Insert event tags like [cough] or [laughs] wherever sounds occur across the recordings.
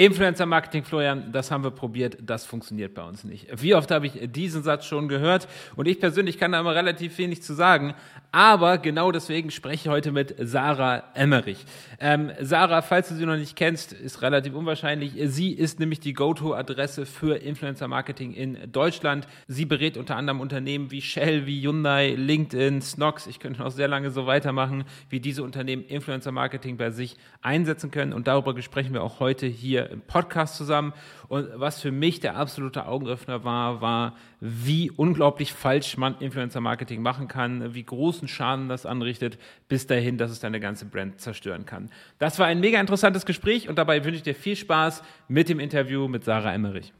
Influencer Marketing, Florian, das haben wir probiert, das funktioniert bei uns nicht. Wie oft habe ich diesen Satz schon gehört? Und ich persönlich kann da immer relativ wenig zu sagen. Aber genau deswegen spreche ich heute mit Sarah Emmerich. Ähm, Sarah, falls du sie noch nicht kennst, ist relativ unwahrscheinlich. Sie ist nämlich die Go-To-Adresse für Influencer Marketing in Deutschland. Sie berät unter anderem Unternehmen wie Shell, wie Hyundai, LinkedIn, Snox. Ich könnte noch sehr lange so weitermachen, wie diese Unternehmen Influencer Marketing bei sich einsetzen können. Und darüber sprechen wir auch heute hier im Podcast zusammen. Und was für mich der absolute Augenöffner war, war, wie unglaublich falsch man Influencer-Marketing machen kann, wie großen Schaden das anrichtet, bis dahin, dass es deine ganze Brand zerstören kann. Das war ein mega interessantes Gespräch und dabei wünsche ich dir viel Spaß mit dem Interview mit Sarah Emmerich.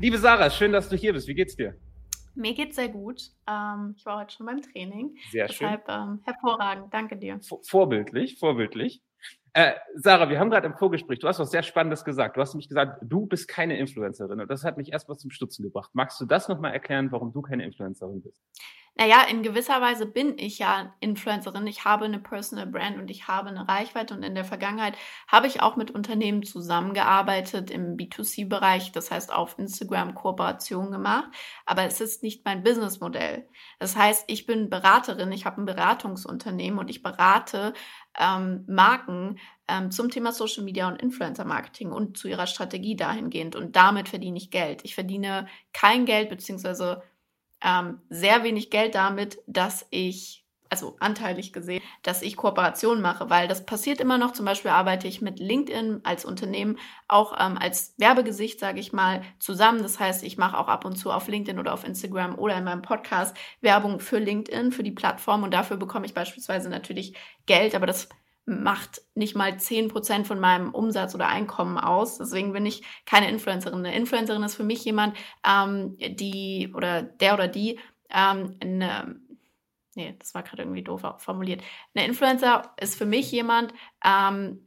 Liebe Sarah, schön, dass du hier bist. Wie geht's dir? Mir geht's sehr gut. Ähm, ich war heute schon beim Training. Sehr Deshalb, schön. Ähm, hervorragend. Danke dir. Vorbildlich, vorbildlich. Äh, Sarah, wir haben gerade im Vorgespräch, du hast was sehr Spannendes gesagt. Du hast nämlich gesagt, du bist keine Influencerin. Und das hat mich erstmal zum Stutzen gebracht. Magst du das nochmal erklären, warum du keine Influencerin bist? Naja, in gewisser Weise bin ich ja Influencerin. Ich habe eine Personal Brand und ich habe eine Reichweite. Und in der Vergangenheit habe ich auch mit Unternehmen zusammengearbeitet im B2C-Bereich, das heißt auf Instagram Kooperation gemacht. Aber es ist nicht mein Businessmodell. Das heißt, ich bin Beraterin, ich habe ein Beratungsunternehmen und ich berate ähm, Marken ähm, zum Thema Social Media und Influencer Marketing und zu ihrer Strategie dahingehend. Und damit verdiene ich Geld. Ich verdiene kein Geld, beziehungsweise ähm, sehr wenig Geld damit, dass ich, also anteilig gesehen, dass ich Kooperationen mache, weil das passiert immer noch. Zum Beispiel arbeite ich mit LinkedIn als Unternehmen auch ähm, als Werbegesicht, sage ich mal, zusammen. Das heißt, ich mache auch ab und zu auf LinkedIn oder auf Instagram oder in meinem Podcast Werbung für LinkedIn, für die Plattform und dafür bekomme ich beispielsweise natürlich Geld, aber das macht nicht mal 10% von meinem Umsatz oder Einkommen aus. Deswegen bin ich keine Influencerin. Eine Influencerin ist für mich jemand, ähm, die oder der oder die ähm, eine, nee, das war gerade irgendwie doof formuliert. Eine Influencer ist für mich jemand, ähm,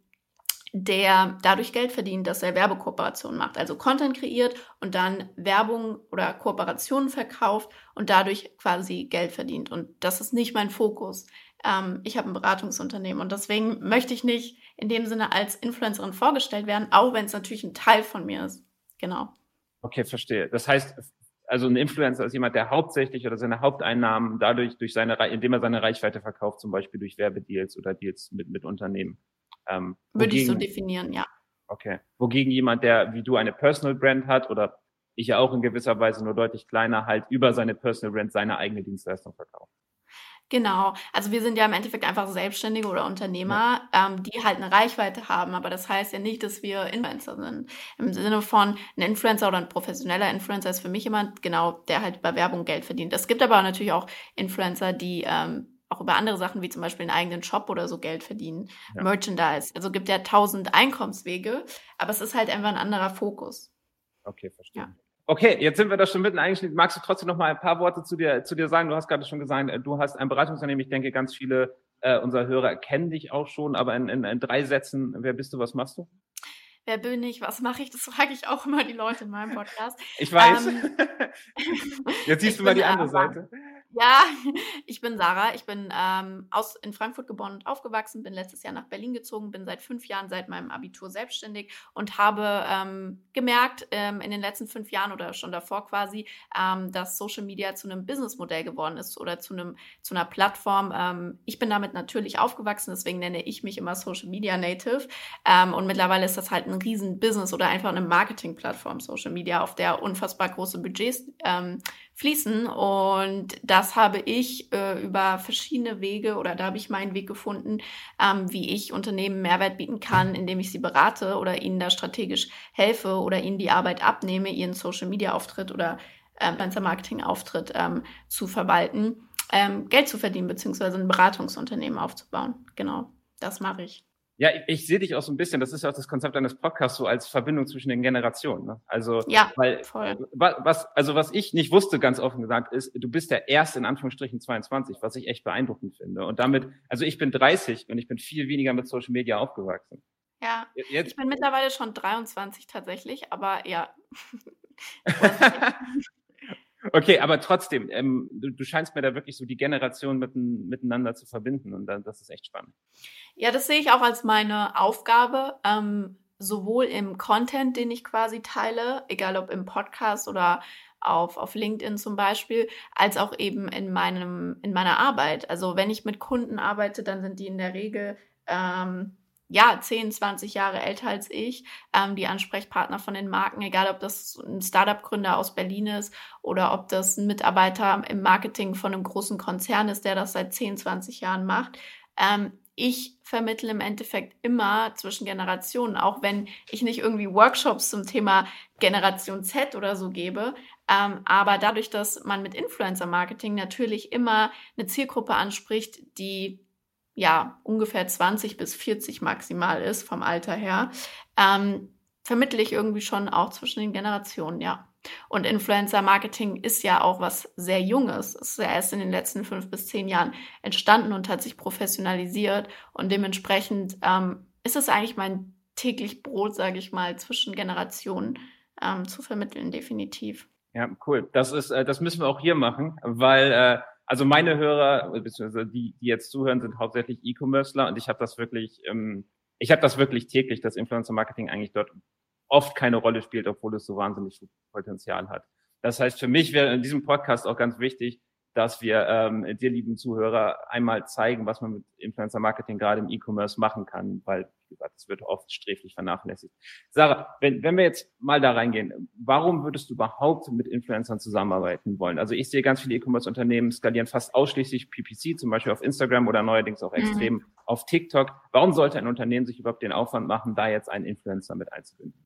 der dadurch Geld verdient, dass er Werbekooperationen macht, also Content kreiert und dann Werbung oder Kooperationen verkauft und dadurch quasi Geld verdient. Und das ist nicht mein Fokus ähm, ich habe ein Beratungsunternehmen und deswegen möchte ich nicht in dem Sinne als Influencerin vorgestellt werden, auch wenn es natürlich ein Teil von mir ist. Genau. Okay, verstehe. Das heißt, also ein Influencer ist jemand, der hauptsächlich oder seine Haupteinnahmen dadurch durch seine, indem er seine Reichweite verkauft, zum Beispiel durch Werbedeals oder Deals mit, mit Unternehmen. Ähm, Würde ich so definieren, ja. Okay. Wogegen jemand, der wie du eine Personal Brand hat oder ich ja auch in gewisser Weise nur deutlich kleiner, halt über seine Personal Brand seine eigene Dienstleistung verkauft. Genau. Also wir sind ja im Endeffekt einfach Selbstständige oder Unternehmer, ja. ähm, die halt eine Reichweite haben. Aber das heißt ja nicht, dass wir Influencer sind. Im Sinne von ein Influencer oder ein professioneller Influencer ist für mich jemand, genau, der halt über Werbung Geld verdient. Es gibt aber natürlich auch Influencer, die ähm, auch über andere Sachen wie zum Beispiel einen eigenen Shop oder so Geld verdienen. Ja. Merchandise. Also gibt ja tausend Einkommenswege, aber es ist halt einfach ein anderer Fokus. Okay, verstehe. Ja. Okay, jetzt sind wir da schon mitten eingeschnitten. Magst du trotzdem noch mal ein paar Worte zu dir, zu dir sagen? Du hast gerade schon gesagt, äh, du hast ein Beratungsunternehmen. Ich denke, ganz viele äh, unserer Hörer kennen dich auch schon, aber in, in, in drei Sätzen, wer bist du, was machst du? Wer bin ich? Was mache ich? Das frage ich auch immer die Leute in meinem Podcast. Ich weiß. Ähm, [laughs] Jetzt siehst du mal die andere Seite. Ja, [laughs] ich bin Sarah. Ich bin ähm, aus, in Frankfurt geboren und aufgewachsen, bin letztes Jahr nach Berlin gezogen, bin seit fünf Jahren seit meinem Abitur selbstständig und habe ähm, gemerkt ähm, in den letzten fünf Jahren oder schon davor quasi, ähm, dass Social Media zu einem Businessmodell geworden ist oder zu einem zu einer Plattform. Ähm, ich bin damit natürlich aufgewachsen, deswegen nenne ich mich immer Social Media Native ähm, und mittlerweile ist das halt ein riesen Business oder einfach eine Marketing-Plattform Social Media, auf der unfassbar große Budgets fließen. Und das habe ich äh, über verschiedene Wege oder da habe ich meinen Weg gefunden, ähm, wie ich Unternehmen Mehrwert bieten kann, indem ich sie berate oder ihnen da strategisch helfe oder ihnen die Arbeit abnehme, ihren Social Media Auftritt oder ähm, Marketing Auftritt ähm, zu verwalten, ähm, Geld zu verdienen beziehungsweise ein Beratungsunternehmen aufzubauen. Genau, das mache ich. Ja, ich, ich sehe dich auch so ein bisschen, das ist ja auch das Konzept eines Podcasts, so als Verbindung zwischen den Generationen. Ne? Also, ja, weil, voll. Was, also was ich nicht wusste, ganz offen gesagt, ist, du bist der erste in Anführungsstrichen 22, was ich echt beeindruckend finde. Und damit, also ich bin 30 und ich bin viel weniger mit Social Media aufgewachsen. Ja, Jetzt, ich bin mittlerweile schon 23 tatsächlich, aber ja. [laughs] Okay, aber trotzdem, ähm, du, du, scheinst mir da wirklich so die Generation mit, miteinander zu verbinden und das ist echt spannend. Ja, das sehe ich auch als meine Aufgabe, ähm, sowohl im Content, den ich quasi teile, egal ob im Podcast oder auf, auf LinkedIn zum Beispiel, als auch eben in meinem, in meiner Arbeit. Also wenn ich mit Kunden arbeite, dann sind die in der Regel ähm, ja, 10, 20 Jahre älter als ich, ähm, die Ansprechpartner von den Marken, egal ob das ein Startup-Gründer aus Berlin ist oder ob das ein Mitarbeiter im Marketing von einem großen Konzern ist, der das seit 10, 20 Jahren macht. Ähm, ich vermittle im Endeffekt immer zwischen Generationen, auch wenn ich nicht irgendwie Workshops zum Thema Generation Z oder so gebe. Ähm, aber dadurch, dass man mit Influencer-Marketing natürlich immer eine Zielgruppe anspricht, die ja ungefähr 20 bis 40 maximal ist vom Alter her, ähm, vermittle ich irgendwie schon auch zwischen den Generationen, ja. Und Influencer-Marketing ist ja auch was sehr Junges. Es ist ja erst in den letzten fünf bis zehn Jahren entstanden und hat sich professionalisiert. Und dementsprechend ähm, ist es eigentlich mein täglich Brot, sage ich mal, zwischen Generationen ähm, zu vermitteln, definitiv. Ja, cool. Das ist, äh, das müssen wir auch hier machen, weil äh, also meine Hörer, beziehungsweise die, die jetzt zuhören, sind hauptsächlich E-Commercer und ich habe das wirklich, ähm, ich habe das wirklich täglich, dass Influencer-Marketing eigentlich dort oft keine Rolle spielt, obwohl es so wahnsinnig viel Potenzial hat. Das heißt, für mich wäre in diesem Podcast auch ganz wichtig, dass wir ähm, dir, lieben Zuhörer, einmal zeigen, was man mit Influencer Marketing gerade im E-Commerce machen kann, weil, wie gesagt, es wird oft sträflich vernachlässigt. Sarah, wenn, wenn wir jetzt mal da reingehen, warum würdest du überhaupt mit Influencern zusammenarbeiten wollen? Also ich sehe ganz viele E-Commerce-Unternehmen skalieren fast ausschließlich PPC, zum Beispiel auf Instagram oder neuerdings auch mhm. extrem mhm. auf TikTok. Warum sollte ein Unternehmen sich überhaupt den Aufwand machen, da jetzt einen Influencer mit einzubinden?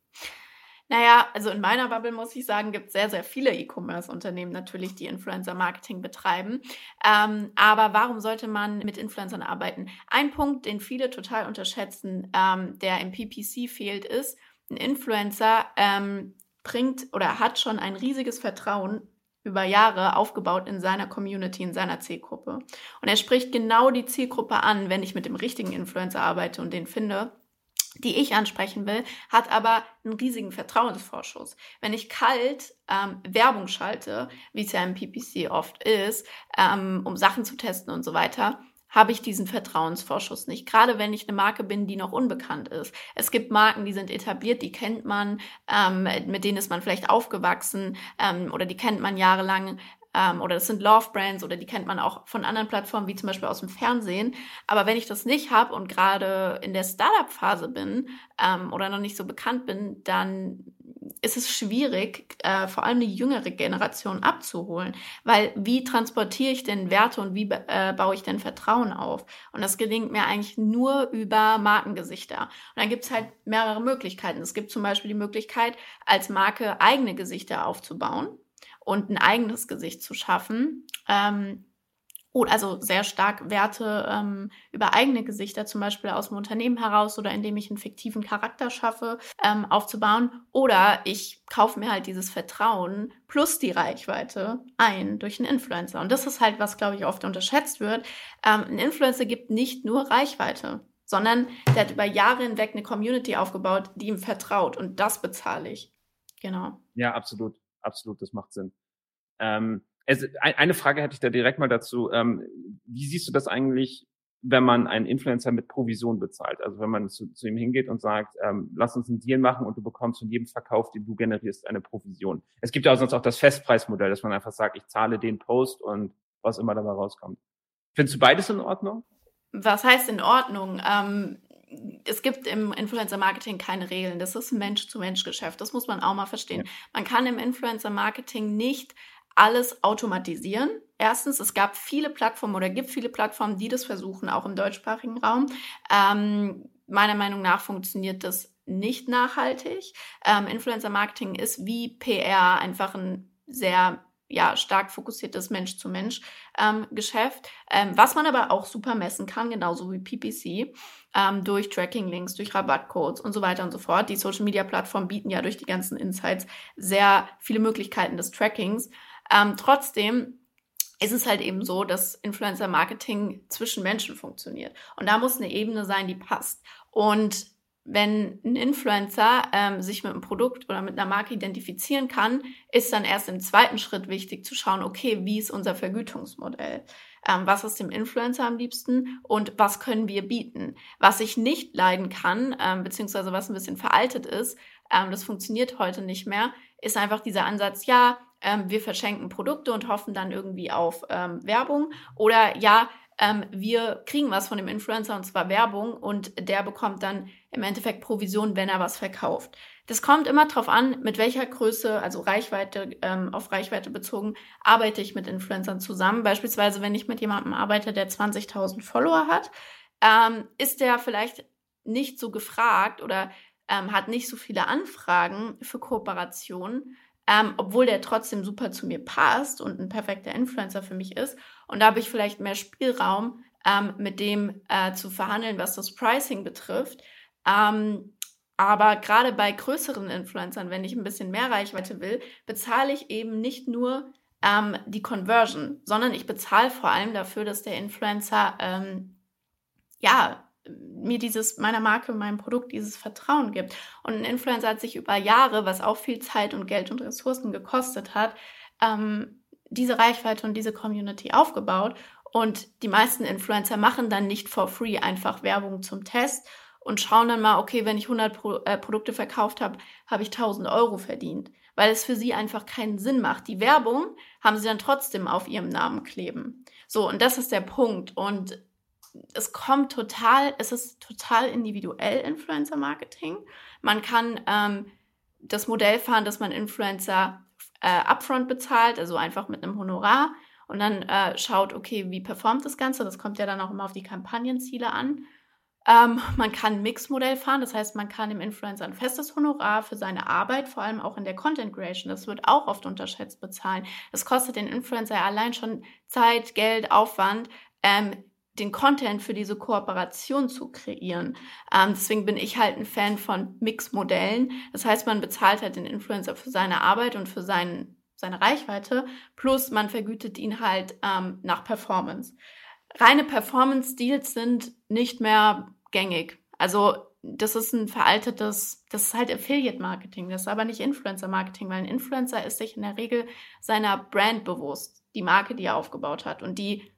Naja, also in meiner Bubble muss ich sagen, gibt es sehr, sehr viele E-Commerce-Unternehmen natürlich, die Influencer-Marketing betreiben. Ähm, aber warum sollte man mit Influencern arbeiten? Ein Punkt, den viele total unterschätzen, ähm, der im PPC fehlt, ist, ein Influencer ähm, bringt oder hat schon ein riesiges Vertrauen über Jahre aufgebaut in seiner Community, in seiner Zielgruppe. Und er spricht genau die Zielgruppe an, wenn ich mit dem richtigen Influencer arbeite und den finde die ich ansprechen will, hat aber einen riesigen Vertrauensvorschuss. Wenn ich kalt ähm, Werbung schalte, wie es ja im PPC oft ist, ähm, um Sachen zu testen und so weiter, habe ich diesen Vertrauensvorschuss nicht. Gerade wenn ich eine Marke bin, die noch unbekannt ist. Es gibt Marken, die sind etabliert, die kennt man, ähm, mit denen ist man vielleicht aufgewachsen ähm, oder die kennt man jahrelang ähm, oder das sind Love Brands oder die kennt man auch von anderen Plattformen wie zum Beispiel aus dem Fernsehen. Aber wenn ich das nicht habe und gerade in der Startup-Phase bin ähm, oder noch nicht so bekannt bin, dann ist es schwierig, äh, vor allem die jüngere Generation abzuholen. Weil wie transportiere ich denn Werte und wie äh, baue ich denn Vertrauen auf? Und das gelingt mir eigentlich nur über Markengesichter. Und dann gibt es halt mehrere Möglichkeiten. Es gibt zum Beispiel die Möglichkeit, als Marke eigene Gesichter aufzubauen und ein eigenes Gesicht zu schaffen. Ähm, also sehr stark Werte ähm, über eigene Gesichter, zum Beispiel aus dem Unternehmen heraus oder indem ich einen fiktiven Charakter schaffe, ähm, aufzubauen. Oder ich kaufe mir halt dieses Vertrauen plus die Reichweite ein durch einen Influencer. Und das ist halt, was, glaube ich, oft unterschätzt wird. Ähm, ein Influencer gibt nicht nur Reichweite, sondern der hat über Jahre hinweg eine Community aufgebaut, die ihm vertraut. Und das bezahle ich. Genau. Ja, absolut absolut, das macht Sinn. Ähm, es, eine Frage hätte ich da direkt mal dazu. Ähm, wie siehst du das eigentlich, wenn man einen Influencer mit Provision bezahlt? Also wenn man zu, zu ihm hingeht und sagt, ähm, lass uns einen Deal machen und du bekommst von jedem Verkauf, den du generierst, eine Provision. Es gibt ja auch sonst auch das Festpreismodell, dass man einfach sagt, ich zahle den Post und was immer dabei rauskommt. Findest du beides in Ordnung? Was heißt in Ordnung? Ähm, es gibt im Influencer-Marketing keine Regeln. Das ist ein Mensch-zu-Mensch-Geschäft. Das muss man auch mal verstehen. Ja. Man kann im Influencer-Marketing nicht alles automatisieren. Erstens, es gab viele Plattformen oder gibt viele Plattformen, die das versuchen, auch im deutschsprachigen Raum. Ähm, meiner Meinung nach funktioniert das nicht nachhaltig. Ähm, Influencer-Marketing ist wie PR einfach ein sehr ja, stark fokussiertes Mensch-zu-Mensch-Geschäft, ähm, ähm, was man aber auch super messen kann, genauso wie PPC, ähm, durch Tracking-Links, durch Rabattcodes und so weiter und so fort. Die Social-Media-Plattformen bieten ja durch die ganzen Insights sehr viele Möglichkeiten des Trackings. Ähm, trotzdem ist es halt eben so, dass Influencer-Marketing zwischen Menschen funktioniert. Und da muss eine Ebene sein, die passt. Und wenn ein Influencer ähm, sich mit einem Produkt oder mit einer Marke identifizieren kann, ist dann erst im zweiten Schritt wichtig zu schauen, okay, wie ist unser Vergütungsmodell? Ähm, was ist dem Influencer am liebsten und was können wir bieten? Was ich nicht leiden kann, ähm, beziehungsweise was ein bisschen veraltet ist, ähm, das funktioniert heute nicht mehr, ist einfach dieser Ansatz, ja, ähm, wir verschenken Produkte und hoffen dann irgendwie auf ähm, Werbung oder ja, ähm, wir kriegen was von dem Influencer und zwar Werbung und der bekommt dann im Endeffekt Provision, wenn er was verkauft. Das kommt immer drauf an, mit welcher Größe, also Reichweite, ähm, auf Reichweite bezogen, arbeite ich mit Influencern zusammen. Beispielsweise, wenn ich mit jemandem arbeite, der 20.000 Follower hat, ähm, ist der vielleicht nicht so gefragt oder ähm, hat nicht so viele Anfragen für Kooperationen, ähm, obwohl der trotzdem super zu mir passt und ein perfekter Influencer für mich ist. Und da habe ich vielleicht mehr Spielraum, ähm, mit dem äh, zu verhandeln, was das Pricing betrifft. Ähm, aber gerade bei größeren Influencern, wenn ich ein bisschen mehr Reichweite will, bezahle ich eben nicht nur ähm, die Conversion, sondern ich bezahle vor allem dafür, dass der Influencer ähm, ja mir dieses meiner Marke, meinem Produkt dieses Vertrauen gibt. Und ein Influencer hat sich über Jahre, was auch viel Zeit und Geld und Ressourcen gekostet hat, ähm, diese Reichweite und diese Community aufgebaut. Und die meisten Influencer machen dann nicht for free einfach Werbung zum Test und schauen dann mal, okay, wenn ich 100 Pro äh, Produkte verkauft habe, habe ich 1000 Euro verdient, weil es für sie einfach keinen Sinn macht. Die Werbung haben sie dann trotzdem auf ihrem Namen kleben. So, und das ist der Punkt. Und es kommt total, es ist total individuell Influencer-Marketing. Man kann ähm, das Modell fahren, dass man Influencer äh, upfront bezahlt, also einfach mit einem Honorar und dann äh, schaut, okay, wie performt das Ganze. Das kommt ja dann auch immer auf die Kampagnenziele an. Ähm, man kann ein Mix-Modell fahren, das heißt, man kann dem Influencer ein festes Honorar für seine Arbeit, vor allem auch in der Content Creation, das wird auch oft unterschätzt bezahlen. Das kostet den Influencer allein schon Zeit, Geld, Aufwand, ähm, den Content für diese Kooperation zu kreieren. Ähm, deswegen bin ich halt ein Fan von Mix-Modellen. Das heißt, man bezahlt halt den Influencer für seine Arbeit und für seinen, seine Reichweite, plus man vergütet ihn halt ähm, nach Performance. Reine Performance-Deals sind nicht mehr gängig. Also das ist ein veraltetes, das ist halt Affiliate-Marketing, das ist aber nicht Influencer-Marketing, weil ein Influencer ist sich in der Regel seiner Brand bewusst, die Marke, die er aufgebaut hat. Und die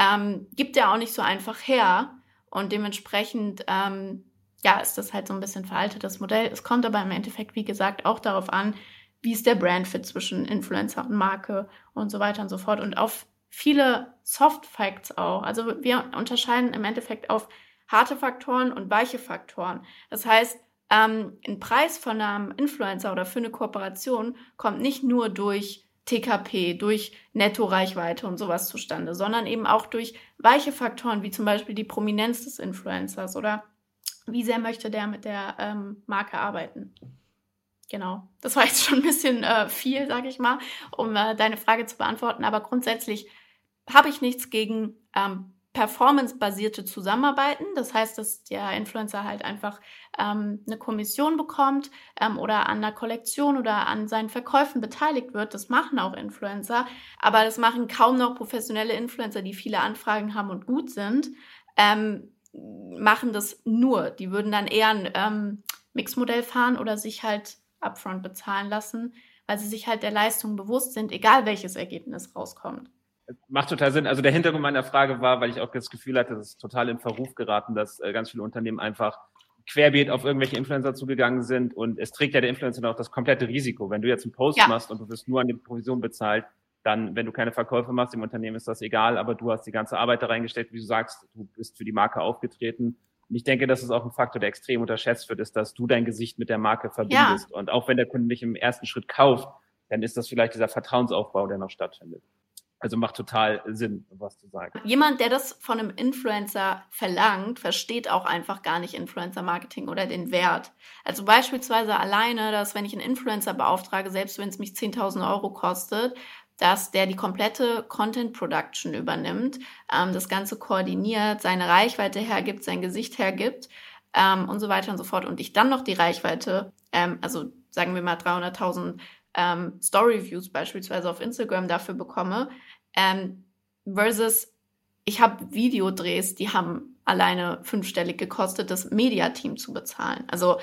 ähm, gibt er auch nicht so einfach her. Und dementsprechend, ähm, ja, ist das halt so ein bisschen veraltetes Modell. Es kommt aber im Endeffekt, wie gesagt, auch darauf an, wie ist der Brandfit zwischen Influencer und Marke und so weiter und so fort. Und auf viele Soft Facts auch. Also wir unterscheiden im Endeffekt auf harte Faktoren und weiche Faktoren. Das heißt, ähm, ein Preis von einem Influencer oder für eine Kooperation kommt nicht nur durch TKP, durch Netto-Reichweite und sowas zustande, sondern eben auch durch weiche Faktoren, wie zum Beispiel die Prominenz des Influencers oder wie sehr möchte der mit der ähm, Marke arbeiten. Genau, das war jetzt schon ein bisschen äh, viel, sage ich mal, um äh, deine Frage zu beantworten, aber grundsätzlich habe ich nichts gegen ähm, performance-basierte Zusammenarbeiten. Das heißt, dass der Influencer halt einfach ähm, eine Kommission bekommt ähm, oder an einer Kollektion oder an seinen Verkäufen beteiligt wird. Das machen auch Influencer, aber das machen kaum noch professionelle Influencer, die viele Anfragen haben und gut sind. Ähm, machen das nur. Die würden dann eher ein ähm, Mixmodell fahren oder sich halt upfront bezahlen lassen, weil sie sich halt der Leistung bewusst sind, egal welches Ergebnis rauskommt. Macht total Sinn. Also der Hintergrund meiner Frage war, weil ich auch das Gefühl hatte, es ist total in Verruf geraten, dass äh, ganz viele Unternehmen einfach querbeet auf irgendwelche Influencer zugegangen sind und es trägt ja der Influencer auch das komplette Risiko. Wenn du jetzt einen Post ja. machst und du wirst nur an die Provision bezahlt, dann, wenn du keine Verkäufe machst, im Unternehmen ist das egal, aber du hast die ganze Arbeit da reingesteckt, wie du sagst, du bist für die Marke aufgetreten. Und ich denke, das ist auch ein Faktor, der extrem unterschätzt wird, ist, dass du dein Gesicht mit der Marke verbindest. Ja. Und auch wenn der Kunde nicht im ersten Schritt kauft, dann ist das vielleicht dieser Vertrauensaufbau, der noch stattfindet. Also macht total Sinn, was zu sagen. Jemand, der das von einem Influencer verlangt, versteht auch einfach gar nicht Influencer-Marketing oder den Wert. Also beispielsweise alleine, dass wenn ich einen Influencer beauftrage, selbst wenn es mich 10.000 Euro kostet, dass der die komplette Content Production übernimmt, ähm, das Ganze koordiniert, seine Reichweite hergibt, sein Gesicht hergibt ähm, und so weiter und so fort. Und ich dann noch die Reichweite, ähm, also sagen wir mal 300.000 ähm, Story-Views beispielsweise auf Instagram dafür bekomme, ähm, versus ich habe Videodrehs, die haben alleine fünfstellig gekostet, das Mediateam zu bezahlen. Also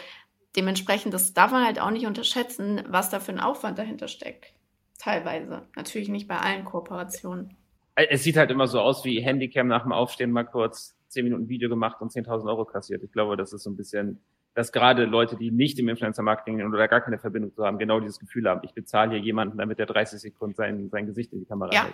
dementsprechend, das darf man halt auch nicht unterschätzen, was da für ein Aufwand dahinter steckt. Teilweise. Natürlich nicht bei allen Kooperationen. Es sieht halt immer so aus wie Handycam nach dem Aufstehen mal kurz zehn Minuten Video gemacht und 10.000 Euro kassiert. Ich glaube, das ist so ein bisschen, dass gerade Leute, die nicht im Influencer-Marketing oder gar keine Verbindung zu haben, genau dieses Gefühl haben, ich bezahle hier jemanden, damit der 30 Sekunden sein, sein Gesicht in die Kamera ja. hält.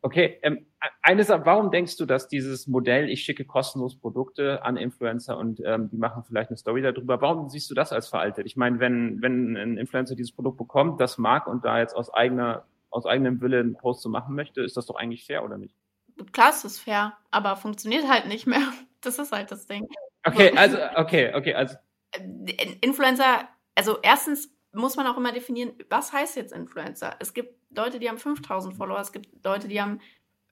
Okay, ähm, eines, warum denkst du, dass dieses Modell, ich schicke kostenlos Produkte an Influencer und ähm, die machen vielleicht eine Story darüber, warum siehst du das als veraltet? Ich meine, wenn, wenn ein Influencer dieses Produkt bekommt, das mag und da jetzt aus eigener, aus eigenem Wille einen Post zu machen möchte, ist das doch eigentlich fair, oder nicht? Klar ist es fair, aber funktioniert halt nicht mehr. [laughs] Das ist halt das Ding. Okay, also, okay, okay, also. Äh, Influencer, also erstens muss man auch immer definieren, was heißt jetzt Influencer? Es gibt Leute, die haben 5000 Follower, es gibt Leute, die haben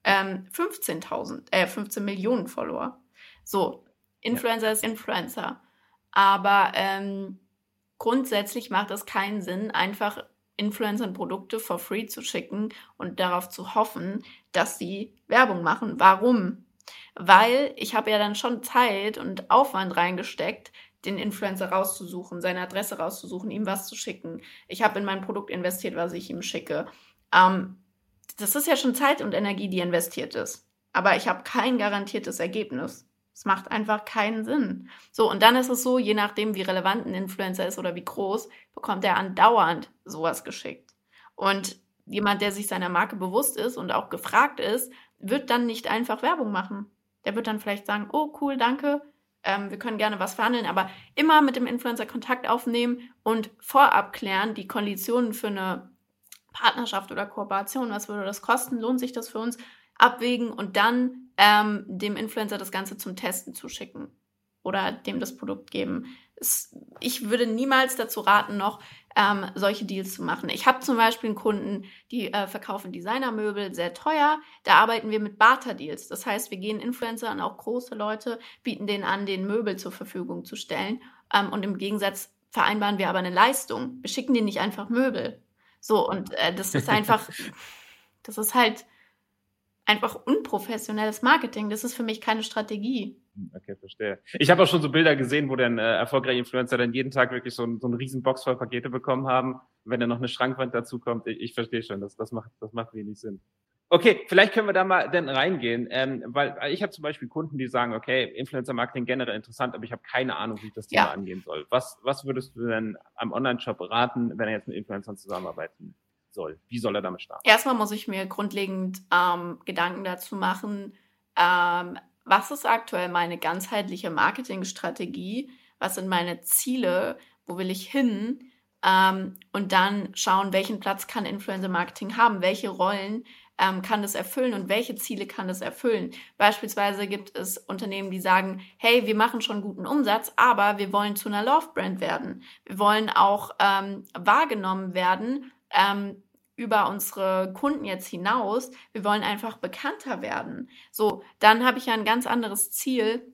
ähm, 15.000, äh, 15 Millionen Follower. So, Influencer ja. ist Influencer. Aber ähm, grundsätzlich macht es keinen Sinn, einfach Influencern Produkte for free zu schicken und darauf zu hoffen, dass sie Werbung machen. Warum? Weil ich habe ja dann schon Zeit und Aufwand reingesteckt, den Influencer rauszusuchen, seine Adresse rauszusuchen, ihm was zu schicken. Ich habe in mein Produkt investiert, was ich ihm schicke. Ähm, das ist ja schon Zeit und Energie, die investiert ist. Aber ich habe kein garantiertes Ergebnis. Es macht einfach keinen Sinn. So, und dann ist es so, je nachdem, wie relevant ein Influencer ist oder wie groß, bekommt er andauernd sowas geschickt. Und jemand, der sich seiner Marke bewusst ist und auch gefragt ist, wird dann nicht einfach Werbung machen. Der wird dann vielleicht sagen, oh cool, danke, ähm, wir können gerne was verhandeln, aber immer mit dem Influencer Kontakt aufnehmen und vorab klären, die Konditionen für eine Partnerschaft oder Kooperation, was würde das kosten, lohnt sich das für uns, abwägen und dann ähm, dem Influencer das Ganze zum Testen zuschicken oder dem das Produkt geben. Es, ich würde niemals dazu raten, noch ähm, solche Deals zu machen. Ich habe zum Beispiel einen Kunden, die äh, verkaufen Designermöbel sehr teuer. Da arbeiten wir mit Barter-Deals. Das heißt, wir gehen Influencer und auch große Leute, bieten denen an, den Möbel zur Verfügung zu stellen. Ähm, und im Gegensatz vereinbaren wir aber eine Leistung. Wir schicken denen nicht einfach Möbel. So, und äh, das ist einfach, [laughs] das ist halt einfach unprofessionelles Marketing. Das ist für mich keine Strategie. Hm, okay, verstehe. Ich habe auch schon so Bilder gesehen, wo dann äh, erfolgreiche Influencer dann jeden Tag wirklich so, ein, so einen riesen Box voll Pakete bekommen haben. Wenn dann noch eine Schrankwand dazu kommt, ich, ich verstehe schon, das, das, macht, das macht wenig Sinn. Okay, vielleicht können wir da mal dann reingehen, ähm, weil ich habe zum Beispiel Kunden, die sagen, okay, Influencer-Marketing generell interessant, aber ich habe keine Ahnung, wie ich das Thema ja. angehen soll. Was, was würdest du denn am Online-Shop raten, wenn er jetzt mit Influencern zusammenarbeiten soll? Wie soll er damit starten? Erstmal muss ich mir grundlegend ähm, Gedanken dazu machen, ähm, was ist aktuell meine ganzheitliche Marketingstrategie? Was sind meine Ziele? Wo will ich hin? Ähm, und dann schauen, welchen Platz kann Influencer-Marketing haben? Welche Rollen ähm, kann das erfüllen und welche Ziele kann das erfüllen? Beispielsweise gibt es Unternehmen, die sagen, hey, wir machen schon guten Umsatz, aber wir wollen zu einer Love-Brand werden. Wir wollen auch ähm, wahrgenommen werden ähm, über unsere Kunden jetzt hinaus. Wir wollen einfach bekannter werden. So, dann habe ich ja ein ganz anderes Ziel,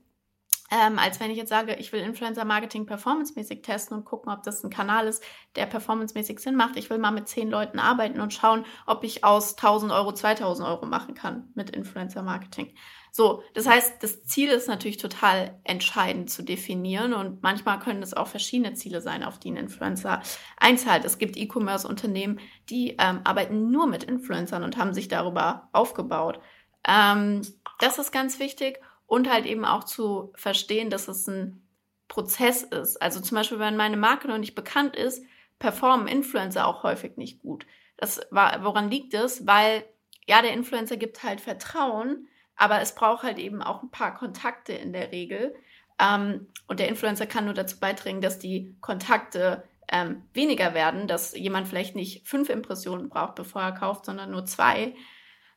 ähm, als wenn ich jetzt sage, ich will Influencer-Marketing performancemäßig testen und gucken, ob das ein Kanal ist, der performancemäßig Sinn macht. Ich will mal mit zehn Leuten arbeiten und schauen, ob ich aus 1000 Euro 2000 Euro machen kann mit Influencer-Marketing. So, das heißt, das Ziel ist natürlich total entscheidend zu definieren und manchmal können es auch verschiedene Ziele sein, auf die ein Influencer einzahlt. Es gibt E-Commerce-Unternehmen, die ähm, arbeiten nur mit Influencern und haben sich darüber aufgebaut. Ähm, das ist ganz wichtig und halt eben auch zu verstehen, dass es ein Prozess ist. Also zum Beispiel, wenn meine Marke noch nicht bekannt ist, performen Influencer auch häufig nicht gut. Das war, woran liegt es? Weil ja, der Influencer gibt halt Vertrauen, aber es braucht halt eben auch ein paar Kontakte in der Regel. Ähm, und der Influencer kann nur dazu beitragen, dass die Kontakte ähm, weniger werden, dass jemand vielleicht nicht fünf Impressionen braucht, bevor er kauft, sondern nur zwei.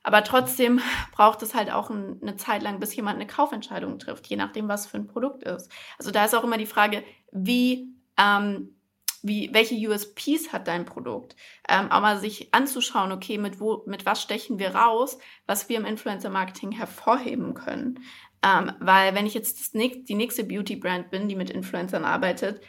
Aber trotzdem [laughs] braucht es halt auch ein, eine Zeit lang, bis jemand eine Kaufentscheidung trifft, je nachdem, was für ein Produkt ist. Also da ist auch immer die Frage, wie ähm, wie, welche USPs hat dein Produkt? Ähm, auch mal sich anzuschauen, okay, mit, wo, mit was stechen wir raus, was wir im Influencer-Marketing hervorheben können. Ähm, weil wenn ich jetzt das, die nächste Beauty-Brand bin, die mit Influencern arbeitet,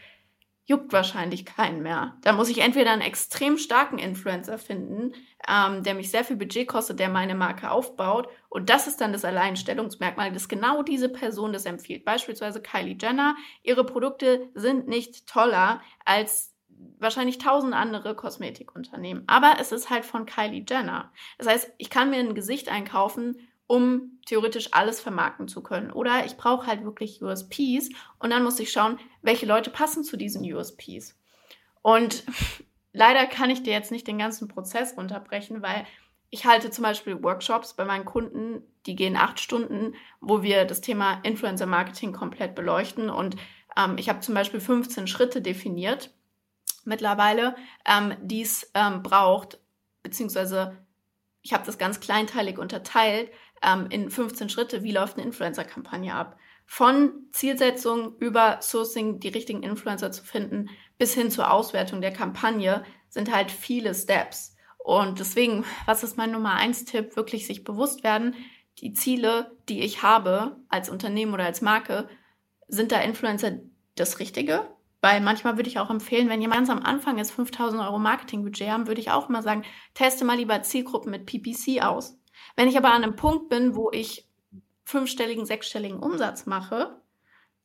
juckt wahrscheinlich keinen mehr. Da muss ich entweder einen extrem starken Influencer finden, ähm, der mich sehr viel Budget kostet, der meine Marke aufbaut. Und das ist dann das Alleinstellungsmerkmal, dass genau diese Person das empfiehlt. Beispielsweise Kylie Jenner. Ihre Produkte sind nicht toller als wahrscheinlich tausend andere Kosmetikunternehmen. Aber es ist halt von Kylie Jenner. Das heißt, ich kann mir ein Gesicht einkaufen, um theoretisch alles vermarkten zu können. Oder ich brauche halt wirklich USPs und dann muss ich schauen, welche Leute passen zu diesen USPs. Und [laughs] leider kann ich dir jetzt nicht den ganzen Prozess unterbrechen, weil ich halte zum Beispiel Workshops bei meinen Kunden, die gehen acht Stunden, wo wir das Thema Influencer Marketing komplett beleuchten. Und ähm, ich habe zum Beispiel 15 Schritte definiert mittlerweile, ähm, die es ähm, braucht, beziehungsweise ich habe das ganz kleinteilig unterteilt, ähm, in 15 Schritte, wie läuft eine Influencer-Kampagne ab. Von Zielsetzung über Sourcing, die richtigen Influencer zu finden, bis hin zur Auswertung der Kampagne sind halt viele Steps. Und deswegen, was ist mein Nummer eins Tipp? Wirklich sich bewusst werden, die Ziele, die ich habe als Unternehmen oder als Marke, sind da Influencer das Richtige? Weil manchmal würde ich auch empfehlen, wenn jemand am Anfang ist, 5000 Euro Marketingbudget haben, würde ich auch mal sagen, teste mal lieber Zielgruppen mit PPC aus. Wenn ich aber an einem Punkt bin, wo ich fünfstelligen, sechsstelligen Umsatz mache,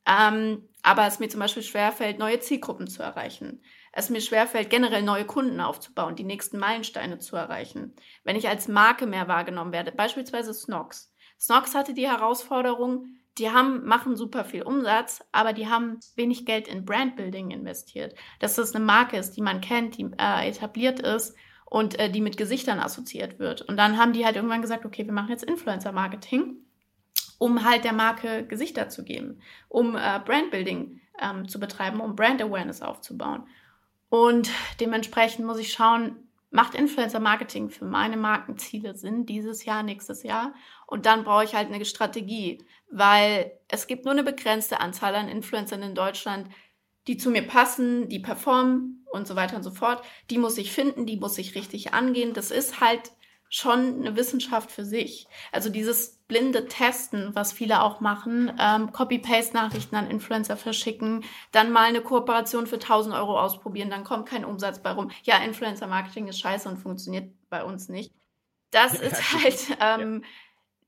ähm, aber es mir zum Beispiel schwerfällt, neue Zielgruppen zu erreichen, es mir schwerfällt, generell neue Kunden aufzubauen, die nächsten Meilensteine zu erreichen, wenn ich als Marke mehr wahrgenommen werde, beispielsweise Snox. Snox hatte die Herausforderung, die haben, machen super viel Umsatz, aber die haben wenig Geld in Brandbuilding investiert. Dass das eine Marke ist, die man kennt, die äh, etabliert ist und äh, die mit Gesichtern assoziiert wird. Und dann haben die halt irgendwann gesagt, okay, wir machen jetzt Influencer-Marketing, um halt der Marke Gesichter zu geben, um äh, Brandbuilding ähm, zu betreiben, um Brand Awareness aufzubauen. Und dementsprechend muss ich schauen, macht Influencer-Marketing für meine Markenziele Sinn dieses Jahr, nächstes Jahr? Und dann brauche ich halt eine Strategie, weil es gibt nur eine begrenzte Anzahl an Influencern in Deutschland, die zu mir passen, die performen und so weiter und so fort. Die muss ich finden, die muss ich richtig angehen. Das ist halt schon eine Wissenschaft für sich. Also dieses blinde Testen, was viele auch machen, ähm, Copy-Paste-Nachrichten an Influencer verschicken, dann mal eine Kooperation für 1000 Euro ausprobieren, dann kommt kein Umsatz bei rum. Ja, Influencer-Marketing ist scheiße und funktioniert bei uns nicht. Das ist halt [laughs] ähm, ja.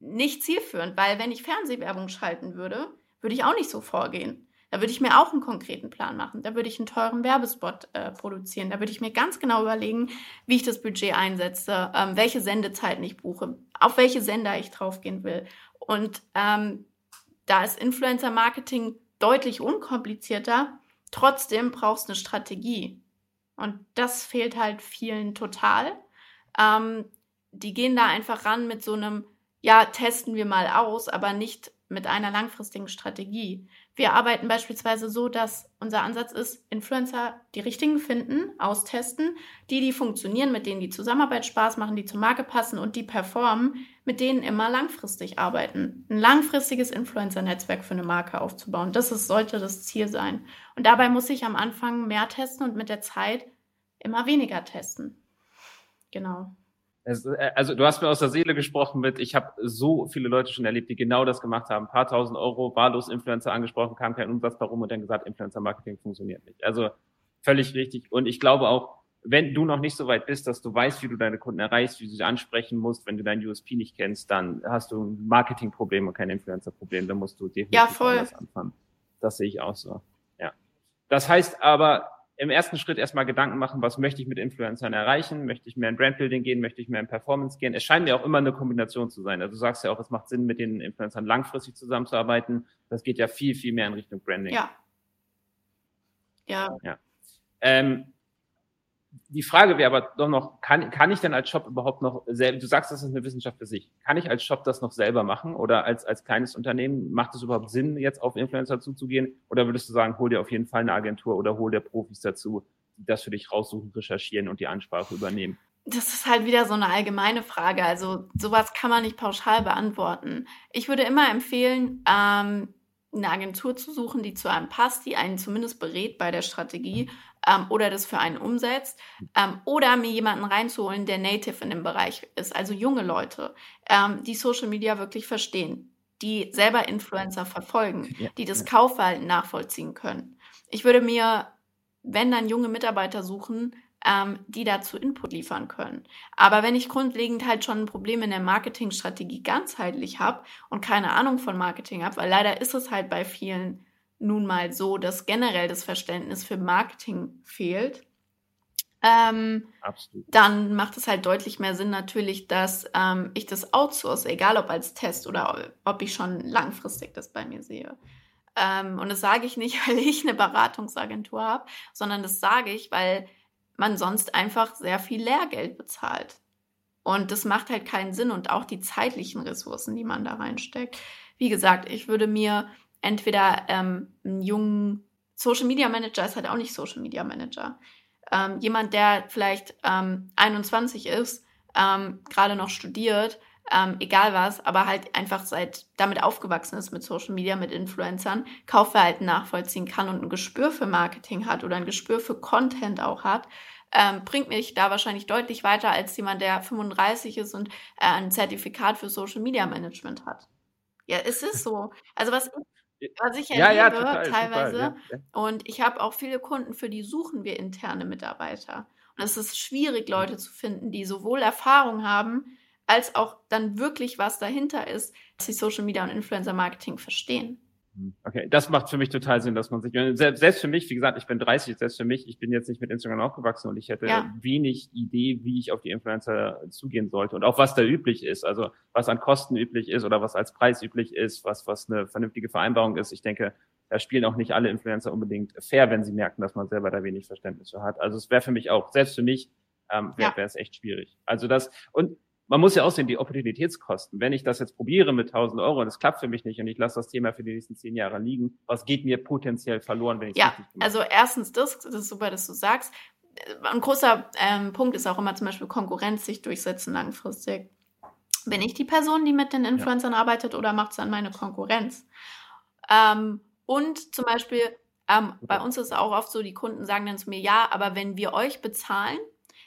nicht zielführend, weil wenn ich Fernsehwerbung schalten würde, würde ich auch nicht so vorgehen. Da würde ich mir auch einen konkreten Plan machen. Da würde ich einen teuren Werbespot äh, produzieren. Da würde ich mir ganz genau überlegen, wie ich das Budget einsetze, ähm, welche Sendezeiten ich buche, auf welche Sender ich draufgehen will. Und ähm, da ist Influencer-Marketing deutlich unkomplizierter. Trotzdem brauchst du eine Strategie. Und das fehlt halt vielen total. Ähm, die gehen da einfach ran mit so einem, ja, testen wir mal aus, aber nicht mit einer langfristigen Strategie. Wir arbeiten beispielsweise so, dass unser Ansatz ist, Influencer die richtigen finden, austesten, die, die funktionieren, mit denen die Zusammenarbeit Spaß machen, die zur Marke passen und die performen, mit denen immer langfristig arbeiten. Ein langfristiges Influencer-Netzwerk für eine Marke aufzubauen. Das ist, sollte das Ziel sein. Und dabei muss ich am Anfang mehr testen und mit der Zeit immer weniger testen. Genau. Es, äh, also du hast mir aus der Seele gesprochen mit, ich habe so viele Leute schon erlebt, die genau das gemacht haben. Ein paar tausend Euro, wahllos Influencer angesprochen, kam kein Umsatz warum und dann gesagt, Influencer-Marketing funktioniert nicht. Also völlig richtig. Und ich glaube auch, wenn du noch nicht so weit bist, dass du weißt, wie du deine Kunden erreichst, wie du sie ansprechen musst, wenn du dein USP nicht kennst, dann hast du ein Marketingproblem und kein Influencer-Problem. Da musst du definitiv ja, voll. anfangen. Das sehe ich auch so. Ja. Das heißt aber, im ersten Schritt erstmal Gedanken machen, was möchte ich mit Influencern erreichen? Möchte ich mehr in Brandbuilding gehen? Möchte ich mehr in Performance gehen? Es scheint ja auch immer eine Kombination zu sein. Also du sagst ja auch, es macht Sinn, mit den Influencern langfristig zusammenzuarbeiten. Das geht ja viel, viel mehr in Richtung Branding. Ja. Ja. ja. Ähm, die Frage wäre aber doch noch, kann, kann ich denn als Shop überhaupt noch selber, du sagst, das ist eine Wissenschaft für sich, kann ich als Shop das noch selber machen oder als, als kleines Unternehmen, macht es überhaupt Sinn, jetzt auf Influencer zuzugehen oder würdest du sagen, hol dir auf jeden Fall eine Agentur oder hol dir Profis dazu, die das für dich raussuchen, recherchieren und die Ansprache übernehmen? Das ist halt wieder so eine allgemeine Frage. Also sowas kann man nicht pauschal beantworten. Ich würde immer empfehlen, ähm, eine Agentur zu suchen, die zu einem passt, die einen zumindest berät bei der Strategie ähm, oder das für einen umsetzt. Ähm, oder mir jemanden reinzuholen, der native in dem Bereich ist, also junge Leute, ähm, die Social Media wirklich verstehen, die selber Influencer verfolgen, ja, die das. Kaufverhalten nachvollziehen können. Ich würde mir wenn dann junge Mitarbeiter suchen, ähm, die dazu Input liefern können. Aber wenn ich grundlegend halt schon ein Problem in der Marketingstrategie ganzheitlich habe und keine Ahnung von Marketing habe, weil leider ist es halt bei vielen nun mal so, dass generell das Verständnis für Marketing fehlt, ähm, dann macht es halt deutlich mehr Sinn natürlich, dass ähm, ich das outsource, egal ob als Test oder ob ich schon langfristig das bei mir sehe. Ähm, und das sage ich nicht, [laughs] weil ich eine Beratungsagentur habe, sondern das sage ich, weil man sonst einfach sehr viel Lehrgeld bezahlt. Und das macht halt keinen Sinn und auch die zeitlichen Ressourcen, die man da reinsteckt. Wie gesagt, ich würde mir entweder ähm, einen jungen Social Media Manager ist halt auch nicht Social Media Manager. Ähm, jemand, der vielleicht ähm, 21 ist, ähm, gerade noch studiert, ähm, egal was, aber halt einfach seit damit aufgewachsen ist mit Social Media, mit Influencern, Kaufverhalten nachvollziehen kann und ein Gespür für Marketing hat oder ein Gespür für Content auch hat, ähm, bringt mich da wahrscheinlich deutlich weiter als jemand, der 35 ist und äh, ein Zertifikat für Social Media Management hat. Ja, es ist so. Also was was ich erlebe ja, total, teilweise. Total, ja. Und ich habe auch viele Kunden, für die suchen wir interne Mitarbeiter. Und es ist schwierig, Leute zu finden, die sowohl Erfahrung haben, als auch dann wirklich was dahinter ist, dass sie Social Media und Influencer Marketing verstehen. Okay, das macht für mich total Sinn, dass man sich, selbst für mich, wie gesagt, ich bin 30, selbst für mich, ich bin jetzt nicht mit Instagram aufgewachsen und ich hätte ja. wenig Idee, wie ich auf die Influencer zugehen sollte und auch was da üblich ist, also was an Kosten üblich ist oder was als Preis üblich ist, was, was eine vernünftige Vereinbarung ist. Ich denke, da spielen auch nicht alle Influencer unbedingt fair, wenn sie merken, dass man selber da wenig Verständnis für hat. Also es wäre für mich auch, selbst für mich, ähm, wäre ja. es echt schwierig. Also das, und man muss ja auch sehen, die Opportunitätskosten. Wenn ich das jetzt probiere mit 1000 Euro und es klappt für mich nicht und ich lasse das Thema für die nächsten zehn Jahre liegen, was geht mir potenziell verloren, wenn ich es ja, nicht mache? Also erstens das, das ist super, dass du sagst. Ein großer ähm, Punkt ist auch immer zum Beispiel Konkurrenz sich durchsetzen langfristig. Bin ich die Person, die mit den Influencern ja. arbeitet oder macht es dann meine Konkurrenz? Ähm, und zum Beispiel, ähm, bei uns ist es auch oft so, die Kunden sagen dann zu mir, ja, aber wenn wir euch bezahlen,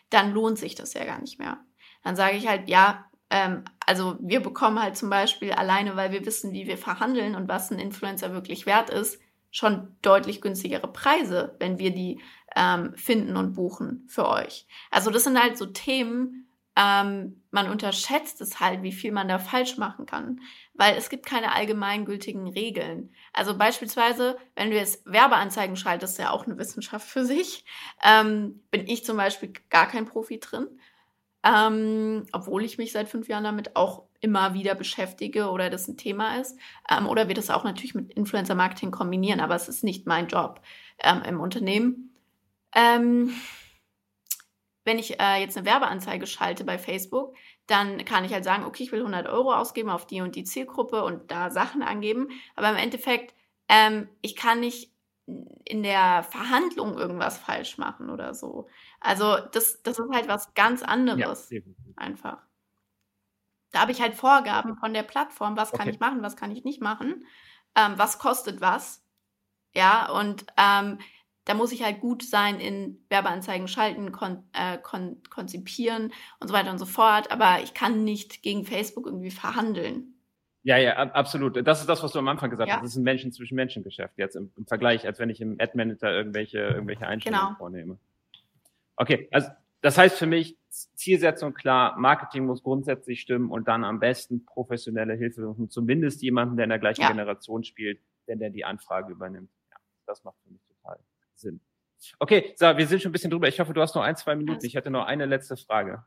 dann lohnt sich das ja gar nicht mehr dann sage ich halt, ja, ähm, also wir bekommen halt zum Beispiel alleine, weil wir wissen, wie wir verhandeln und was ein Influencer wirklich wert ist, schon deutlich günstigere Preise, wenn wir die ähm, finden und buchen für euch. Also das sind halt so Themen, ähm, man unterschätzt es halt, wie viel man da falsch machen kann, weil es gibt keine allgemeingültigen Regeln. Also beispielsweise, wenn du jetzt Werbeanzeigen schaltest, ja auch eine Wissenschaft für sich, ähm, bin ich zum Beispiel gar kein Profi drin ähm, obwohl ich mich seit fünf Jahren damit auch immer wieder beschäftige oder das ein Thema ist. Ähm, oder wir das auch natürlich mit Influencer-Marketing kombinieren, aber es ist nicht mein Job ähm, im Unternehmen. Ähm, wenn ich äh, jetzt eine Werbeanzeige schalte bei Facebook, dann kann ich halt sagen, okay, ich will 100 Euro ausgeben auf die und die Zielgruppe und da Sachen angeben. Aber im Endeffekt, ähm, ich kann nicht in der Verhandlung irgendwas falsch machen oder so. Also das, das ist halt was ganz anderes. Ja, einfach. Da habe ich halt Vorgaben von der Plattform, was kann okay. ich machen, was kann ich nicht machen, ähm, was kostet was. Ja, und ähm, da muss ich halt gut sein in Werbeanzeigen schalten, kon äh, kon konzipieren und so weiter und so fort. Aber ich kann nicht gegen Facebook irgendwie verhandeln. Ja, ja, absolut. Das ist das, was du am Anfang gesagt ja. hast. Das ist ein Menschen zwischen Menschen Geschäft jetzt im, im, Vergleich, als wenn ich im Ad Manager irgendwelche irgendwelche Einstellungen genau. vornehme. Okay, also das heißt für mich Zielsetzung klar, Marketing muss grundsätzlich stimmen und dann am besten professionelle Hilfe suchen, zumindest jemanden, der in der gleichen ja. Generation spielt, der der die Anfrage übernimmt. Ja, das macht für mich total Sinn. Okay, so, wir sind schon ein bisschen drüber. Ich hoffe, du hast noch ein, zwei Minuten. Ich hätte noch eine letzte Frage.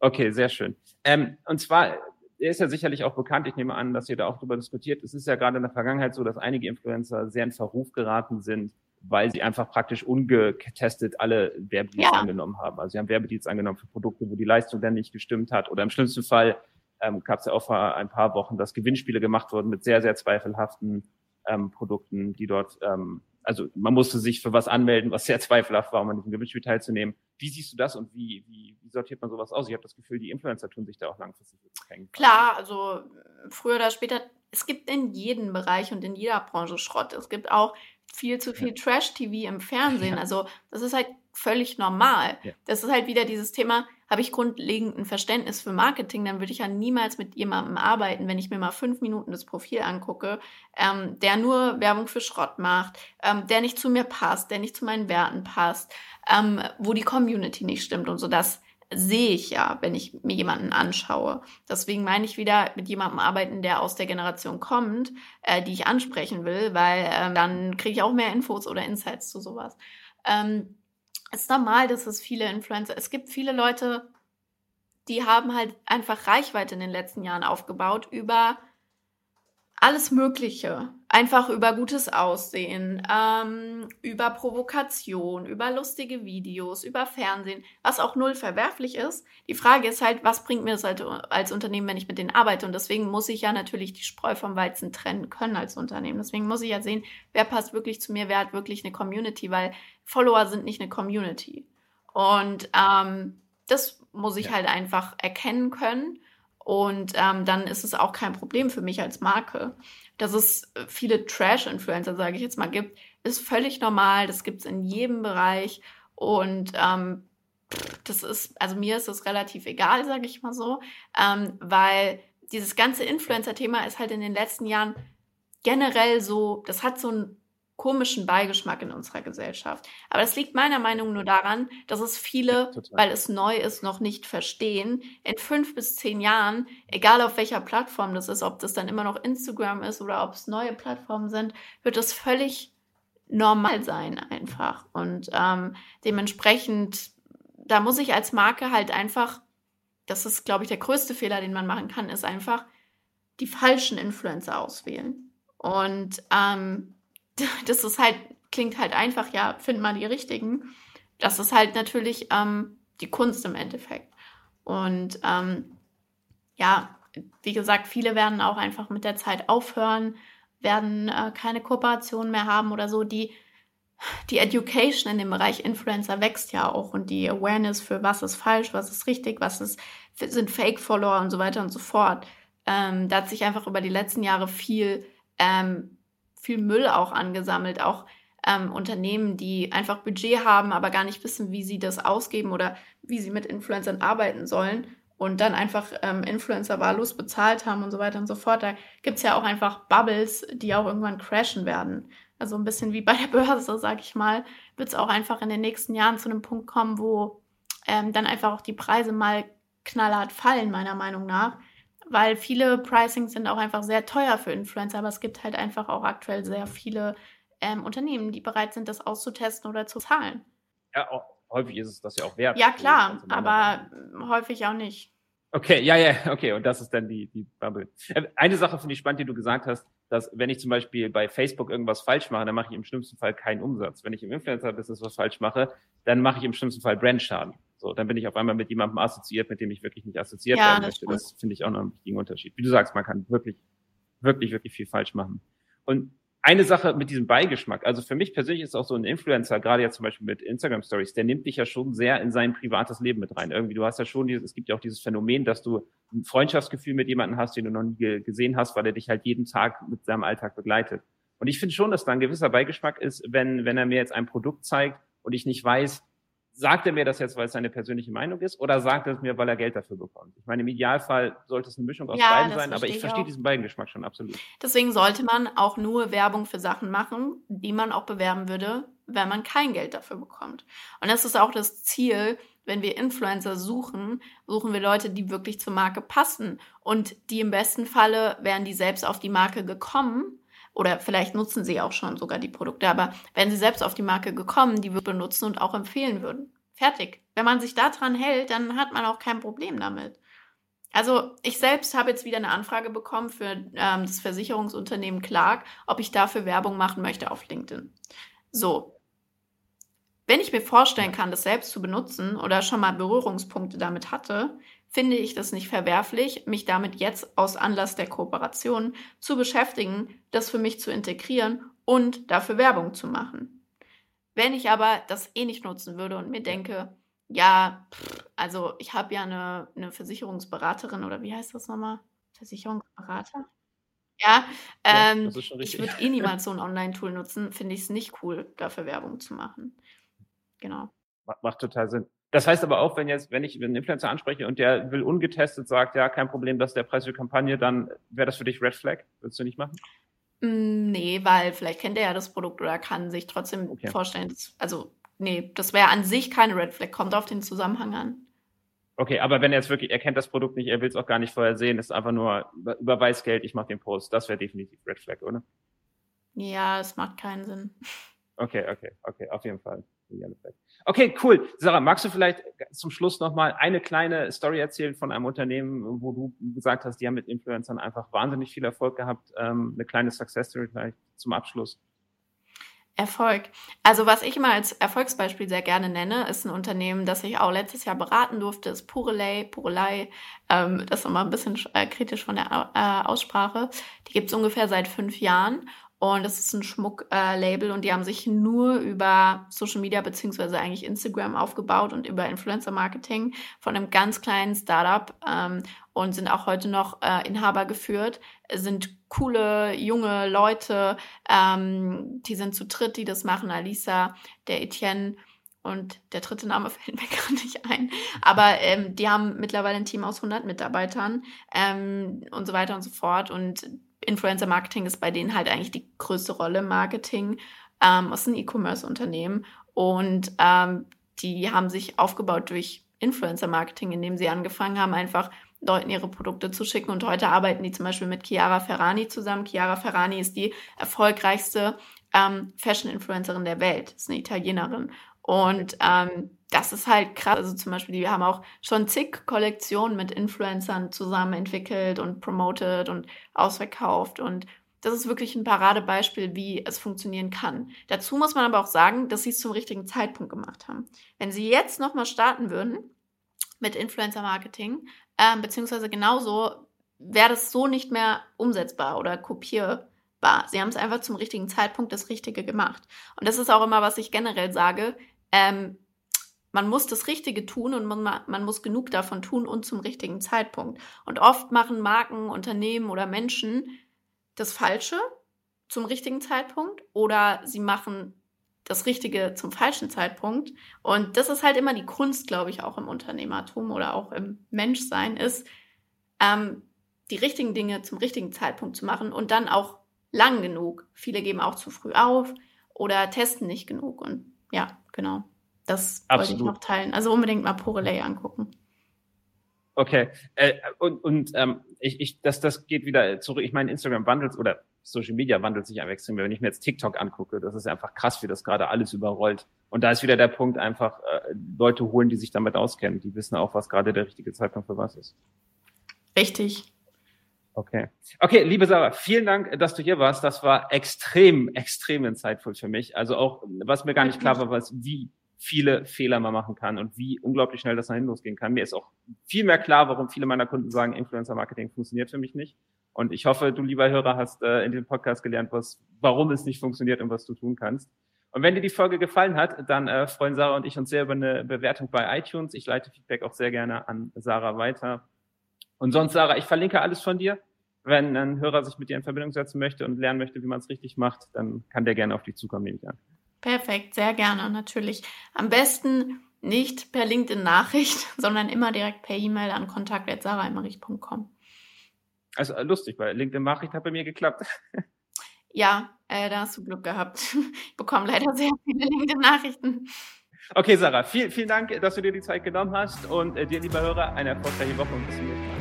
Okay, sehr schön. Ähm, und zwar der ist ja sicherlich auch bekannt. Ich nehme an, dass ihr da auch darüber diskutiert. Es ist ja gerade in der Vergangenheit so, dass einige Influencer sehr in Verruf geraten sind, weil sie einfach praktisch ungetestet alle Werbedeals ja. angenommen haben. Also sie haben Werbedeals angenommen für Produkte, wo die Leistung dann nicht gestimmt hat. Oder im schlimmsten Fall ähm, gab es ja auch vor ein paar Wochen, dass Gewinnspiele gemacht wurden mit sehr, sehr zweifelhaften ähm, Produkten, die dort ähm, also man musste sich für was anmelden, was sehr [laughs] zweifelhaft war, um an diesem Gewinnspiel teilzunehmen. Wie siehst du das und wie, wie, wie sortiert man sowas aus? Ich habe das Gefühl, die Influencer tun sich da auch langfristig hängen. Klar, also früher oder später es gibt in jedem Bereich und in jeder Branche Schrott. Es gibt auch viel zu viel Trash-TV im Fernsehen. [laughs] Ja. Also das ist halt völlig normal. Ja. Das ist halt wieder dieses Thema, habe ich grundlegend ein Verständnis für Marketing, dann würde ich ja niemals mit jemandem arbeiten, wenn ich mir mal fünf Minuten das Profil angucke, ähm, der nur Werbung für Schrott macht, ähm, der nicht zu mir passt, der nicht zu meinen Werten passt, ähm, wo die Community nicht stimmt und so. Das sehe ich ja, wenn ich mir jemanden anschaue. Deswegen meine ich wieder mit jemandem arbeiten, der aus der Generation kommt, äh, die ich ansprechen will, weil äh, dann kriege ich auch mehr Infos oder Insights zu sowas. Ähm, es ist normal, dass es viele Influencer, es gibt viele Leute, die haben halt einfach Reichweite in den letzten Jahren aufgebaut über alles Mögliche. Einfach über gutes Aussehen, ähm, über Provokation, über lustige Videos, über Fernsehen, was auch null verwerflich ist. Die Frage ist halt, was bringt mir das halt als Unternehmen, wenn ich mit denen arbeite? Und deswegen muss ich ja natürlich die Spreu vom Weizen trennen können als Unternehmen. Deswegen muss ich ja sehen, wer passt wirklich zu mir, wer hat wirklich eine Community, weil Follower sind nicht eine Community. Und ähm, das muss ich ja. halt einfach erkennen können. Und ähm, dann ist es auch kein Problem für mich als Marke. Dass es viele Trash-Influencer, sage ich jetzt mal, gibt, ist völlig normal. Das gibt es in jedem Bereich. Und ähm, das ist, also mir ist das relativ egal, sage ich mal so, ähm, weil dieses ganze Influencer-Thema ist halt in den letzten Jahren generell so, das hat so ein komischen Beigeschmack in unserer Gesellschaft. Aber das liegt meiner Meinung nur daran, dass es viele, ja, weil es neu ist, noch nicht verstehen. In fünf bis zehn Jahren, egal auf welcher Plattform das ist, ob das dann immer noch Instagram ist oder ob es neue Plattformen sind, wird es völlig normal sein einfach. Und ähm, dementsprechend, da muss ich als Marke halt einfach, das ist, glaube ich, der größte Fehler, den man machen kann, ist einfach die falschen Influencer auswählen. Und ähm, [laughs] das ist halt, klingt halt einfach, ja, find mal die richtigen. Das ist halt natürlich ähm, die Kunst im Endeffekt. Und ähm, ja, wie gesagt, viele werden auch einfach mit der Zeit aufhören, werden äh, keine Kooperation mehr haben oder so. Die, die Education in dem Bereich Influencer wächst ja auch und die Awareness für was ist falsch, was ist richtig, was ist, sind Fake-Follower und so weiter und so fort. Ähm, da hat sich einfach über die letzten Jahre viel ähm, viel Müll auch angesammelt, auch ähm, Unternehmen, die einfach Budget haben, aber gar nicht wissen, wie sie das ausgeben oder wie sie mit Influencern arbeiten sollen und dann einfach ähm, Influencer wahllos bezahlt haben und so weiter und so fort. Da gibt es ja auch einfach Bubbles, die auch irgendwann crashen werden. Also ein bisschen wie bei der Börse, sag ich mal, wird es auch einfach in den nächsten Jahren zu einem Punkt kommen, wo ähm, dann einfach auch die Preise mal knallhart fallen, meiner Meinung nach weil viele Pricings sind auch einfach sehr teuer für Influencer, aber es gibt halt einfach auch aktuell sehr viele ähm, Unternehmen, die bereit sind, das auszutesten oder zu zahlen. Ja, auch, häufig ist es das ja auch wert. Ja, klar, aber häufig auch nicht. Okay, ja, ja, [laughs] okay, und das ist dann die, die Bubble. Äh, eine Sache finde ich spannend, die du gesagt hast, dass wenn ich zum Beispiel bei Facebook irgendwas falsch mache, dann mache ich im schlimmsten Fall keinen Umsatz. Wenn ich im Influencer-Business was falsch mache, dann mache ich im schlimmsten Fall Brandschaden. So, dann bin ich auf einmal mit jemandem assoziiert, mit dem ich wirklich nicht assoziiert ja, werden möchte. Das, das finde ich auch noch einen wichtigen Unterschied. Wie du sagst, man kann wirklich, wirklich, wirklich viel falsch machen. Und eine Sache mit diesem Beigeschmack. Also für mich persönlich ist auch so ein Influencer, gerade jetzt zum Beispiel mit Instagram Stories, der nimmt dich ja schon sehr in sein privates Leben mit rein. Irgendwie, du hast ja schon dieses, es gibt ja auch dieses Phänomen, dass du ein Freundschaftsgefühl mit jemandem hast, den du noch nie gesehen hast, weil er dich halt jeden Tag mit seinem Alltag begleitet. Und ich finde schon, dass da ein gewisser Beigeschmack ist, wenn, wenn er mir jetzt ein Produkt zeigt und ich nicht weiß, sagt er mir das jetzt, weil es seine persönliche Meinung ist, oder sagt er es mir, weil er Geld dafür bekommt? Ich meine, im Idealfall sollte es eine Mischung aus ja, beiden sein, aber ich verstehe auch. diesen beiden Geschmack schon absolut. Deswegen sollte man auch nur Werbung für Sachen machen, die man auch bewerben würde, wenn man kein Geld dafür bekommt. Und das ist auch das Ziel, wenn wir Influencer suchen, suchen wir Leute, die wirklich zur Marke passen und die im besten Falle wären die selbst auf die Marke gekommen, oder vielleicht nutzen sie auch schon sogar die Produkte, aber wenn sie selbst auf die Marke gekommen, die wir benutzen und auch empfehlen würden. Fertig. Wenn man sich daran hält, dann hat man auch kein Problem damit. Also ich selbst habe jetzt wieder eine Anfrage bekommen für ähm, das Versicherungsunternehmen Clark, ob ich dafür Werbung machen möchte auf LinkedIn. So. Wenn ich mir vorstellen kann, das selbst zu benutzen oder schon mal Berührungspunkte damit hatte, finde ich das nicht verwerflich, mich damit jetzt aus Anlass der Kooperation zu beschäftigen, das für mich zu integrieren und dafür Werbung zu machen. Wenn ich aber das eh nicht nutzen würde und mir denke, ja, pff, also ich habe ja eine, eine Versicherungsberaterin oder wie heißt das nochmal? Versicherungsberater? Ja, ähm, ja ich würde eh niemals so ein Online-Tool nutzen. Finde ich es nicht cool, dafür Werbung zu machen. Genau. Macht, macht total Sinn. Das heißt aber auch, wenn jetzt, wenn ich einen Influencer anspreche und der will ungetestet sagt, ja, kein Problem, das ist der Preis für Kampagne, dann wäre das für dich Red Flag? Würdest du nicht machen? Mm, nee, weil vielleicht kennt er ja das Produkt oder kann sich trotzdem okay. vorstellen, dass, also nee, das wäre an sich keine Red Flag, kommt auf den Zusammenhang an. Okay, aber wenn er jetzt wirklich, er kennt das Produkt nicht, er will es auch gar nicht vorher sehen, ist einfach nur überweis Geld, ich mache den Post, das wäre definitiv Red Flag, oder? Ja, es macht keinen Sinn. Okay, okay, okay, auf jeden Fall. Okay, cool. Sarah, magst du vielleicht zum Schluss nochmal eine kleine Story erzählen von einem Unternehmen, wo du gesagt hast, die haben mit Influencern einfach wahnsinnig viel Erfolg gehabt? Ähm, eine kleine Success Story vielleicht zum Abschluss. Erfolg. Also was ich immer als Erfolgsbeispiel sehr gerne nenne, ist ein Unternehmen, das ich auch letztes Jahr beraten durfte, ist Purelei. Purelei, ähm, das ist immer ein bisschen äh, kritisch von der äh, Aussprache. Die gibt es ungefähr seit fünf Jahren und das ist ein Schmucklabel äh, und die haben sich nur über Social Media beziehungsweise eigentlich Instagram aufgebaut und über Influencer Marketing von einem ganz kleinen Startup ähm, und sind auch heute noch äh, Inhaber geführt. Sind coole junge Leute, ähm, die sind zu dritt, die das machen. Alisa, der Etienne und der dritte Name [laughs] fällt mir gar nicht ein. Aber ähm, die haben mittlerweile ein Team aus 100 Mitarbeitern ähm, und so weiter und so fort. Und Influencer-Marketing ist bei denen halt eigentlich die größte Rolle im Marketing. Ähm, es ist ein E-Commerce-Unternehmen und ähm, die haben sich aufgebaut durch Influencer-Marketing, indem sie angefangen haben, einfach Leuten ihre Produkte zu schicken. Und heute arbeiten die zum Beispiel mit Chiara Ferrani zusammen. Chiara Ferrani ist die erfolgreichste ähm, Fashion-Influencerin der Welt, ist eine Italienerin. Und ähm, das ist halt krass. Also zum Beispiel, wir haben auch schon zig Kollektionen mit Influencern zusammen entwickelt und promoted und ausverkauft. Und das ist wirklich ein Paradebeispiel, wie es funktionieren kann. Dazu muss man aber auch sagen, dass sie es zum richtigen Zeitpunkt gemacht haben. Wenn sie jetzt nochmal starten würden mit Influencer-Marketing, äh, beziehungsweise genauso, wäre das so nicht mehr umsetzbar oder kopierbar. Sie haben es einfach zum richtigen Zeitpunkt das Richtige gemacht. Und das ist auch immer, was ich generell sage. Ähm, man muss das Richtige tun und man, man muss genug davon tun und zum richtigen Zeitpunkt. Und oft machen Marken, Unternehmen oder Menschen das Falsche zum richtigen Zeitpunkt oder sie machen das Richtige zum falschen Zeitpunkt. Und das ist halt immer die Kunst, glaube ich, auch im Unternehmertum oder auch im Menschsein ist, ähm, die richtigen Dinge zum richtigen Zeitpunkt zu machen und dann auch lang genug. Viele geben auch zu früh auf oder testen nicht genug. Und ja, genau. Das Absolut. wollte ich noch teilen. Also unbedingt mal Porelay angucken. Okay. Äh, und und ähm, ich, ich, das, das geht wieder zurück. Ich meine, Instagram wandelt oder Social Media wandelt sich einfach extrem. Wenn ich mir jetzt TikTok angucke, das ist einfach krass, wie das gerade alles überrollt. Und da ist wieder der Punkt, einfach äh, Leute holen, die sich damit auskennen. Die wissen auch, was gerade der richtige Zeitpunkt für was ist. Richtig. Okay. Okay, liebe Sarah, vielen Dank, dass du hier warst. Das war extrem, extrem insightful für mich. Also auch, was mir gar nicht klar war, was, wie viele Fehler man machen kann und wie unglaublich schnell das hinten losgehen kann. Mir ist auch viel mehr klar, warum viele meiner Kunden sagen, Influencer-Marketing funktioniert für mich nicht. Und ich hoffe, du, lieber Hörer, hast äh, in dem Podcast gelernt, was, warum es nicht funktioniert und was du tun kannst. Und wenn dir die Folge gefallen hat, dann äh, freuen Sarah und ich uns sehr über eine Bewertung bei iTunes. Ich leite Feedback auch sehr gerne an Sarah weiter. Und sonst, Sarah, ich verlinke alles von dir. Wenn ein Hörer sich mit dir in Verbindung setzen möchte und lernen möchte, wie man es richtig macht, dann kann der gerne auf dich zukommen, nehme ich an. Perfekt, sehr gerne, natürlich. Am besten nicht per LinkedIn-Nachricht, [laughs] sondern immer direkt per E-Mail an kontakt.saraimmerich.com. Also äh, lustig, weil LinkedIn-Nachricht hat bei mir geklappt. [laughs] Ja, äh, da hast du Glück gehabt. Ich bekomme leider sehr viele LinkedIn-Nachrichten. Okay, Sarah, viel, vielen Dank, dass du dir die Zeit genommen hast und äh, dir, lieber Hörer, eine erfolgreiche Woche und bis zum nächsten Mal.